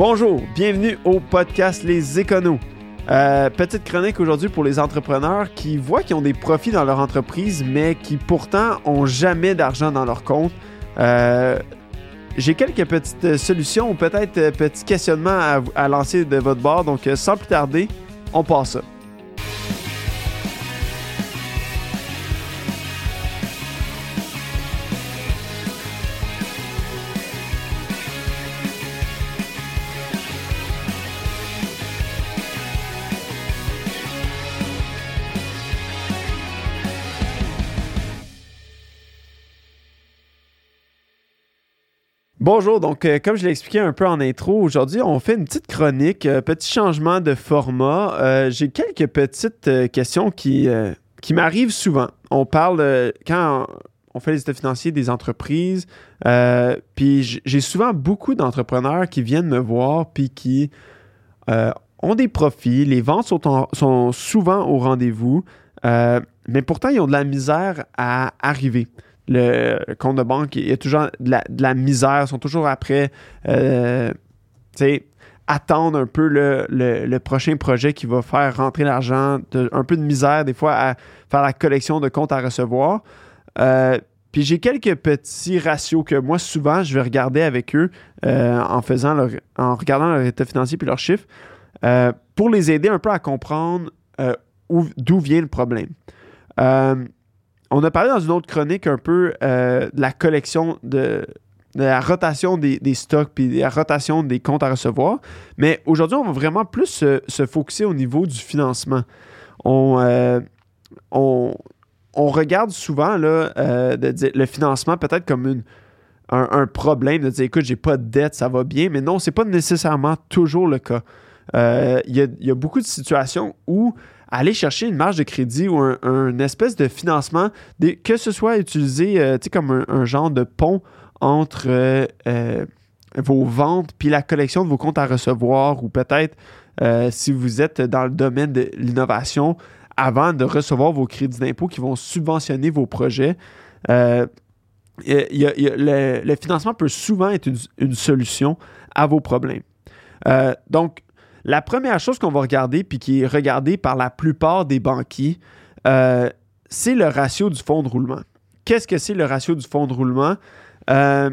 Bonjour, bienvenue au podcast Les Éconos. Euh, petite chronique aujourd'hui pour les entrepreneurs qui voient qu'ils ont des profits dans leur entreprise, mais qui pourtant ont jamais d'argent dans leur compte. Euh, j'ai quelques petites solutions ou peut-être petits questionnements à, lancer de votre bord, donc sans plus tarder, on passe ça. Bonjour, donc euh, comme je l'ai expliqué un peu en intro, aujourd'hui on fait une petite chronique, euh, petit changement de format. Euh, J'ai quelques petites questions qui, m'arrivent souvent. On parle quand on fait les états financiers des entreprises, puis j'ai souvent beaucoup d'entrepreneurs qui viennent me voir puis qui ont des profits, les ventes sont, sont souvent au rendez-vous, mais pourtant ils ont de la misère à arriver le compte de banque, il y a toujours de la, misère, ils sont toujours après, euh, attendre un peu le, le, prochain projet qui va faire rentrer l'argent, un peu de misère des fois à faire la collection de comptes à recevoir. Euh, puis j'ai quelques petits ratios que moi, souvent, je vais regarder avec eux euh, en, faisant leur, en regardant leur état financier puis leurs chiffres pour les aider un peu à comprendre d'où vient le problème. On a parlé dans une autre chronique un peu euh, de la collection de, la rotation des, stocks puis de la rotation des comptes à recevoir. Mais aujourd'hui, on va vraiment plus se, se focuser au niveau du financement. On, euh, regarde souvent euh, le financement peut-être comme un, problème, de dire écoute, j'ai pas de dette, ça va bien. Mais non, c'est pas nécessairement toujours le cas. Il y, a beaucoup de situations où aller chercher une marge de crédit ou un, espèce de financement, que ce soit utilisé euh, comme un, genre de pont entre euh, euh, vos ventes puis la collection de vos comptes à recevoir ou peut-être si vous êtes dans le domaine de l'innovation avant de recevoir vos crédits d'impôt qui vont subventionner vos projets. Le, financement peut souvent être une, solution à vos problèmes. Donc, la première chose qu'on va regarder, puis qui est regardée par la plupart des banquiers, euh, c'est le ratio du fonds de roulement. Qu'est-ce que c'est le ratio du fonds de roulement? Euh,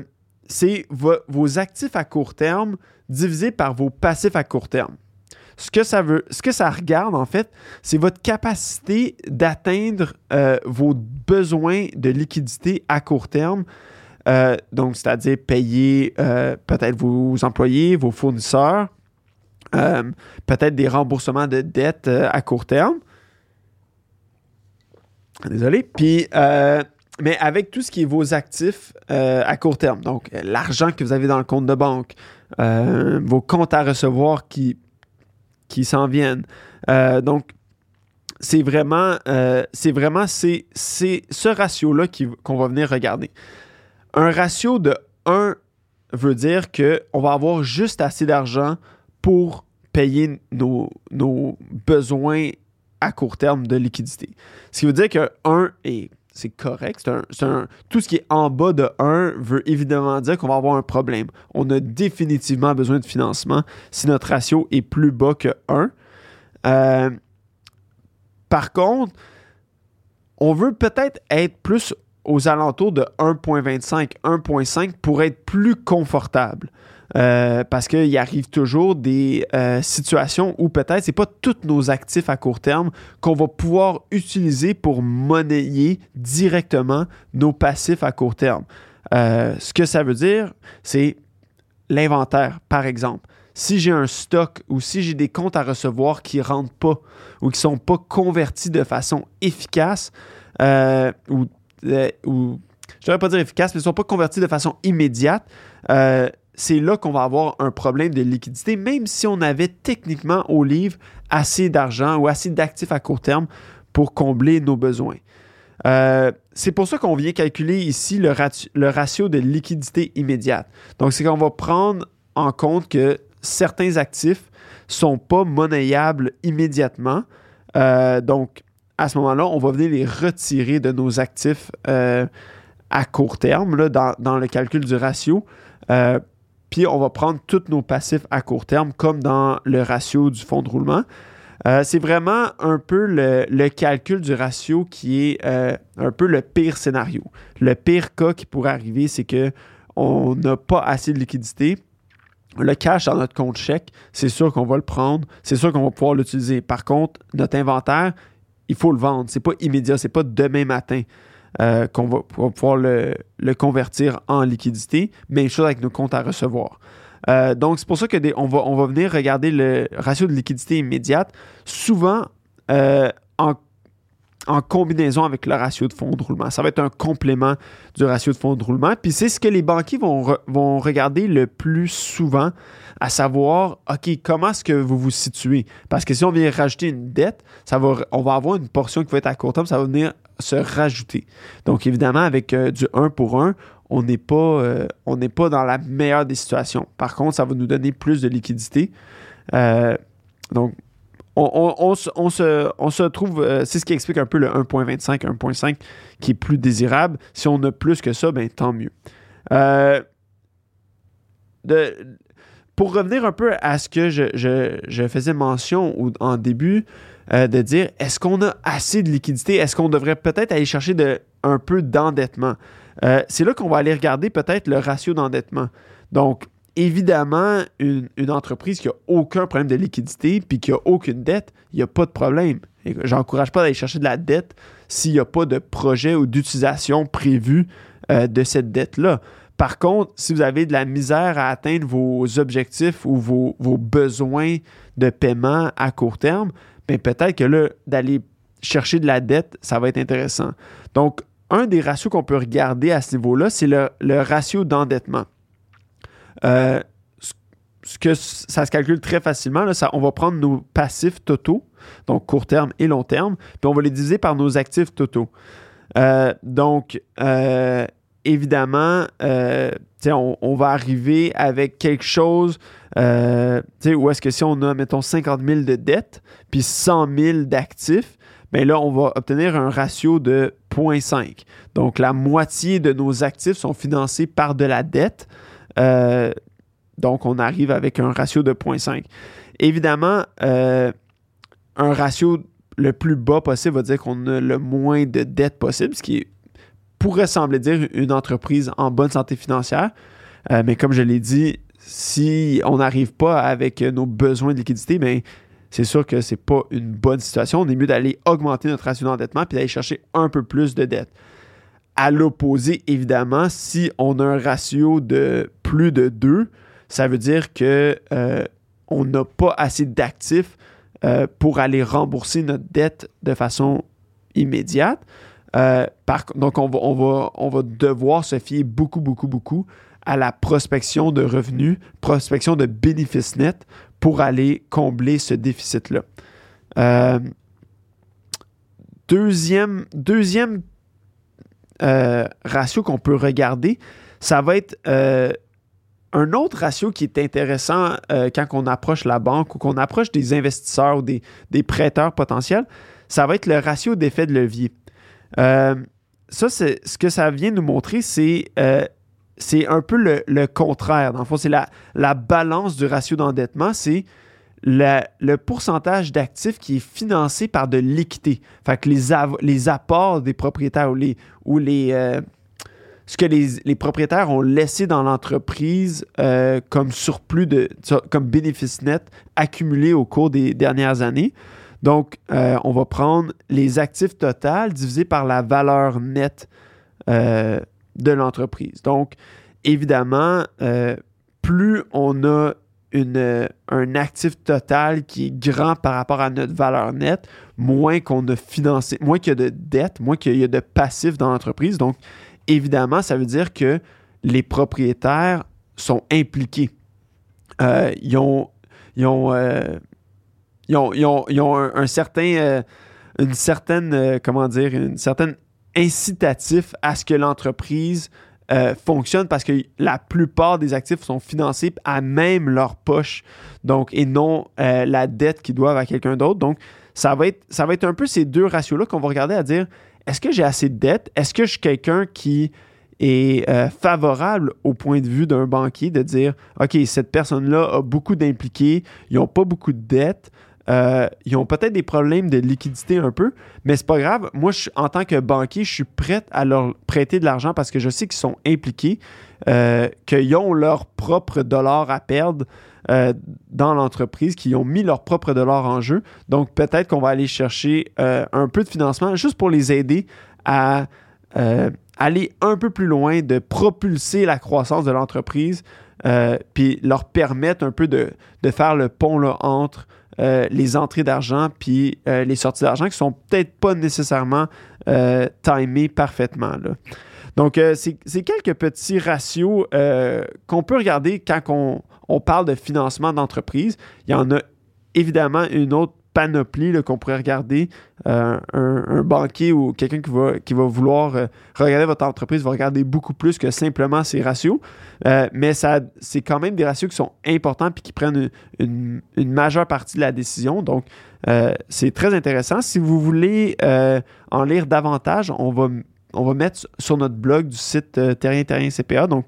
c'est vo vos actifs à court terme divisé par vos passifs à court terme. Ce que ça veut, ce que ça regarde en fait, c'est votre capacité d'atteindre euh, vos besoins de liquidité à court terme. Donc, c'est-à-dire payer peut-être vos employés, vos fournisseurs, euh, peut-être des remboursements de dettes euh, à court terme. Désolé. Puis, euh, mais avec tout ce qui est vos actifs à court terme, donc l'argent que vous avez dans le compte de banque, vos comptes à recevoir qui, qui s'en viennent. donc, c'est vraiment, c'est vraiment ce ratio-là qu'on va venir regarder. Un ratio de 1 veut dire qu'on va avoir juste assez d'argent pour payer nos, besoins à court terme de liquidité. Ce qui veut dire que 1 est c'est correct. Tout ce qui est en bas de 1 veut évidemment dire qu'on va avoir un problème. On a définitivement besoin de financement si notre ratio est plus bas que 1. Euh, par contre, on veut peut-être être plus aux alentours de 1.25, 1.5 pour être plus confortable. Euh, parce qu'il arrive toujours des euh, situations où peut-être c'est pas tous nos actifs à court terme qu'on va pouvoir utiliser pour monnayer directement nos passifs à court terme. Euh, ce que ça veut dire, c'est l'inventaire, par exemple. Si j'ai un stock ou si j'ai des comptes à recevoir qui ne rentrent pas ou qui ne sont pas convertis de façon efficace ou, je ne devrais pas dire efficace, mais ne sont pas convertis de façon immédiate, c'est là qu'on va avoir un problème de liquidité, même si on avait techniquement au livre assez d'argent ou assez d'actifs à court terme pour combler nos besoins. Euh, c'est pour ça qu'on vient calculer ici le, ratio, de liquidité immédiate. Donc, c'est qu'on va prendre en compte que certains actifs ne sont pas monnayables immédiatement. Euh, donc, à ce moment-là, on va venir les retirer de nos actifs euh, à court terme dans, le calcul du ratio. Puis on va prendre tous nos passifs à court terme, comme dans le ratio du fonds de roulement. Euh, c'est vraiment un peu le, calcul du ratio qui est euh, un peu le pire scénario. Le pire cas qui pourrait arriver, c'est que on n'a pas assez de liquidité. Le cash dans notre compte chèque, c'est sûr qu'on va le prendre, c'est sûr qu'on va pouvoir l'utiliser. Par contre, notre inventaire, il faut le vendre. C'est pas immédiat, c'est pas demain matin. Euh, qu'on va, pouvoir le, convertir en liquidité. Même chose avec nos comptes à recevoir. Euh, donc, c'est pour ça que on, va, on va venir regarder le ratio de liquidité immédiate, souvent euh, en, combinaison avec le ratio de fonds de roulement. Ça va être un complément du ratio de fonds de roulement. Puis c'est ce que les banquiers vont, vont regarder le plus souvent, à savoir, OK, comment est-ce que vous vous situez? Parce que si on vient rajouter une dette, ça va, on va avoir une portion qui va être à court terme, ça va venir se rajouter. Donc, évidemment, avec euh, du 1 pour 1, on n'est pas, euh, pas dans la meilleure des situations. Par contre, ça va nous donner plus de liquidité. Euh, donc, on, se, trouve, c'est ce qui explique un peu le 1.25, 1.5 qui est plus désirable. Si on a plus que ça, ben, tant mieux. Pour revenir un peu à ce que je, faisais mention en début, euh, de dire est-ce qu'on a assez de liquidité? Est-ce qu'on devrait peut-être aller chercher un peu d'endettement? Euh, c'est là qu'on va aller regarder peut-être le ratio d'endettement. Donc, évidemment, une, entreprise qui n'a aucun problème de liquidité puis qui n'a aucune dette, il n'y a pas de problème. J'encourage pas d'aller chercher de la dette s'il n'y a pas de projet ou d'utilisation prévu euh, de cette dette-là. Par contre, si vous avez de la misère à atteindre vos objectifs ou vos, besoins de paiement à court terme, mais peut-être que là, d'aller chercher de la dette, ça va être intéressant. Donc, un des ratios qu'on peut regarder à ce niveau-là, c'est le, ratio d'endettement. Euh, ce que ça se calcule très facilement. Là, ça, on va prendre nos passifs totaux, donc court terme et long terme, puis on va les diviser par nos actifs totaux. Euh, donc, euh, évidemment, on, on, va arriver avec quelque chose euh, où est-ce que si on a, mettons, 50 000 de dettes, puis 100 000 d'actifs, bien là, on va obtenir un ratio de 0.5. Donc, la moitié de nos actifs sont financés par de la dette. Euh, donc, on arrive avec un ratio de 0.5. Évidemment, euh, un ratio le plus bas possible va dire qu'on a le moins de dettes possible, ce qui pourrait sembler dire une entreprise en bonne santé financière. Euh, mais comme je l'ai dit, si on n'arrive pas avec nos besoins de liquidité, bien, c'est sûr que ce n'est pas une bonne situation. On est mieux d'aller augmenter notre ratio d'endettement puis d'aller chercher un peu plus de dettes. À l'opposé, évidemment, si on a un ratio de plus de 2, ça veut dire que euh, on n'a pas assez d'actifs euh, pour aller rembourser notre dette de façon immédiate. Euh, donc, on va, devoir se fier beaucoup, beaucoup, beaucoup à la prospection de revenus, prospection de bénéfices nets pour aller combler ce déficit-là. Euh, deuxième euh, ratio qu'on peut regarder, ça va être un autre ratio qui est intéressant quand on approche la banque ou qu'on approche des investisseurs ou des, prêteurs potentiels, ça va être le ratio d'effet de levier. Ça, c'est ce que ça vient nous montrer, c'est c'est un peu le, contraire. Dans le fond, c'est la, la, balance du ratio d'endettement, c'est le pourcentage d'actifs qui est financé par de l'équité. Fait les, les apports des propriétaires ou les, ou les euh, ce que les, propriétaires ont laissé dans l'entreprise euh, comme surplus de comme bénéfice net accumulé au cours des dernières années. Donc, euh, on va prendre les actifs totaux divisés par la valeur nette de l'entreprise. Donc, évidemment, euh, plus on a un actif total qui est grand par rapport à notre valeur nette, moins qu'on a financé, moins qu'il y a de dettes, moins qu'il y a de passifs dans l'entreprise. Donc, évidemment, ça veut dire que les propriétaires sont impliqués. Euh, ils ont, euh, ils ont, un, certain, une certaine, comment dire, une certaine incitatif à ce que l'entreprise euh, fonctionne parce que la plupart des actifs sont financés à même leur poche, donc, et non euh, la dette qu'ils doivent à quelqu'un d'autre. Donc, ça va, être, ça va être un peu ces deux ratios-là qu'on va regarder à dire est-ce que j'ai assez de dettes? Est-ce que je suis quelqu'un qui est euh, favorable au point de vue d'un banquier de dire OK, cette personne-là a beaucoup d'impliqués, ils n'ont pas beaucoup de dettes. Euh, ils ont peut-être des problèmes de liquidité un peu, mais c'est pas grave. Moi, en tant que banquier, je suis prêt à leur prêter de l'argent parce que je sais qu'ils sont impliqués, euh, qu'ils ont leur propre dollar à perdre dans l'entreprise, qu'ils ont mis leur propre dollar en jeu. Donc, peut-être qu'on va aller chercher un peu de financement juste pour les aider à aller un peu plus loin, de propulser la croissance de l'entreprise, euh, puis leur permettre un peu de, faire le pont là, entre euh, les entrées d'argent puis euh, les sorties d'argent qui sont peut-être pas nécessairement timées parfaitement. Donc, c'est quelques petits ratios qu'on peut regarder quand on, on parle de financement d'entreprise. Il y en a évidemment une autre panoplie qu'on pourrait regarder. Euh, un, banquier ou quelqu'un qui va, vouloir euh, regarder votre entreprise va regarder beaucoup plus que simplement ces ratios. Euh, mais ça, c'est quand même des ratios qui sont importants et qui prennent une, majeure partie de la décision. Donc, c'est très intéressant. Si vous voulez en lire davantage, on va, on mettre sur notre blog du site Terrien Terrien CPA. Donc,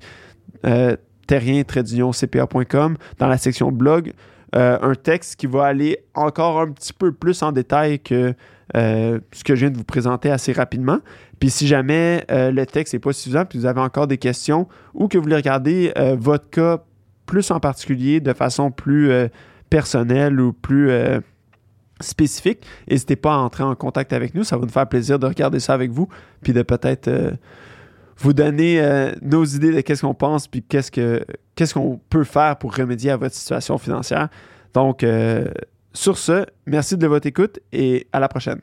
terrien-cpa.com dans la section blog. Euh, un texte qui va aller encore un petit peu plus en détail que euh, ce que je viens de vous présenter assez rapidement. Puis si jamais euh, le texte n'est pas suffisant, puis vous avez encore des questions ou que vous voulez regarder votre cas plus en particulier de façon plus personnelle ou plus spécifique, n'hésitez pas à entrer en contact avec nous. Ça va nous faire plaisir de regarder ça avec vous, puis de peut-être vous donner euh, nos idées de qu'est-ce qu'on pense puis qu'est-ce que qu'est-ce qu'on peut faire pour remédier à votre situation financière. Donc, euh, sur ce, merci de votre écoute et à la prochaine.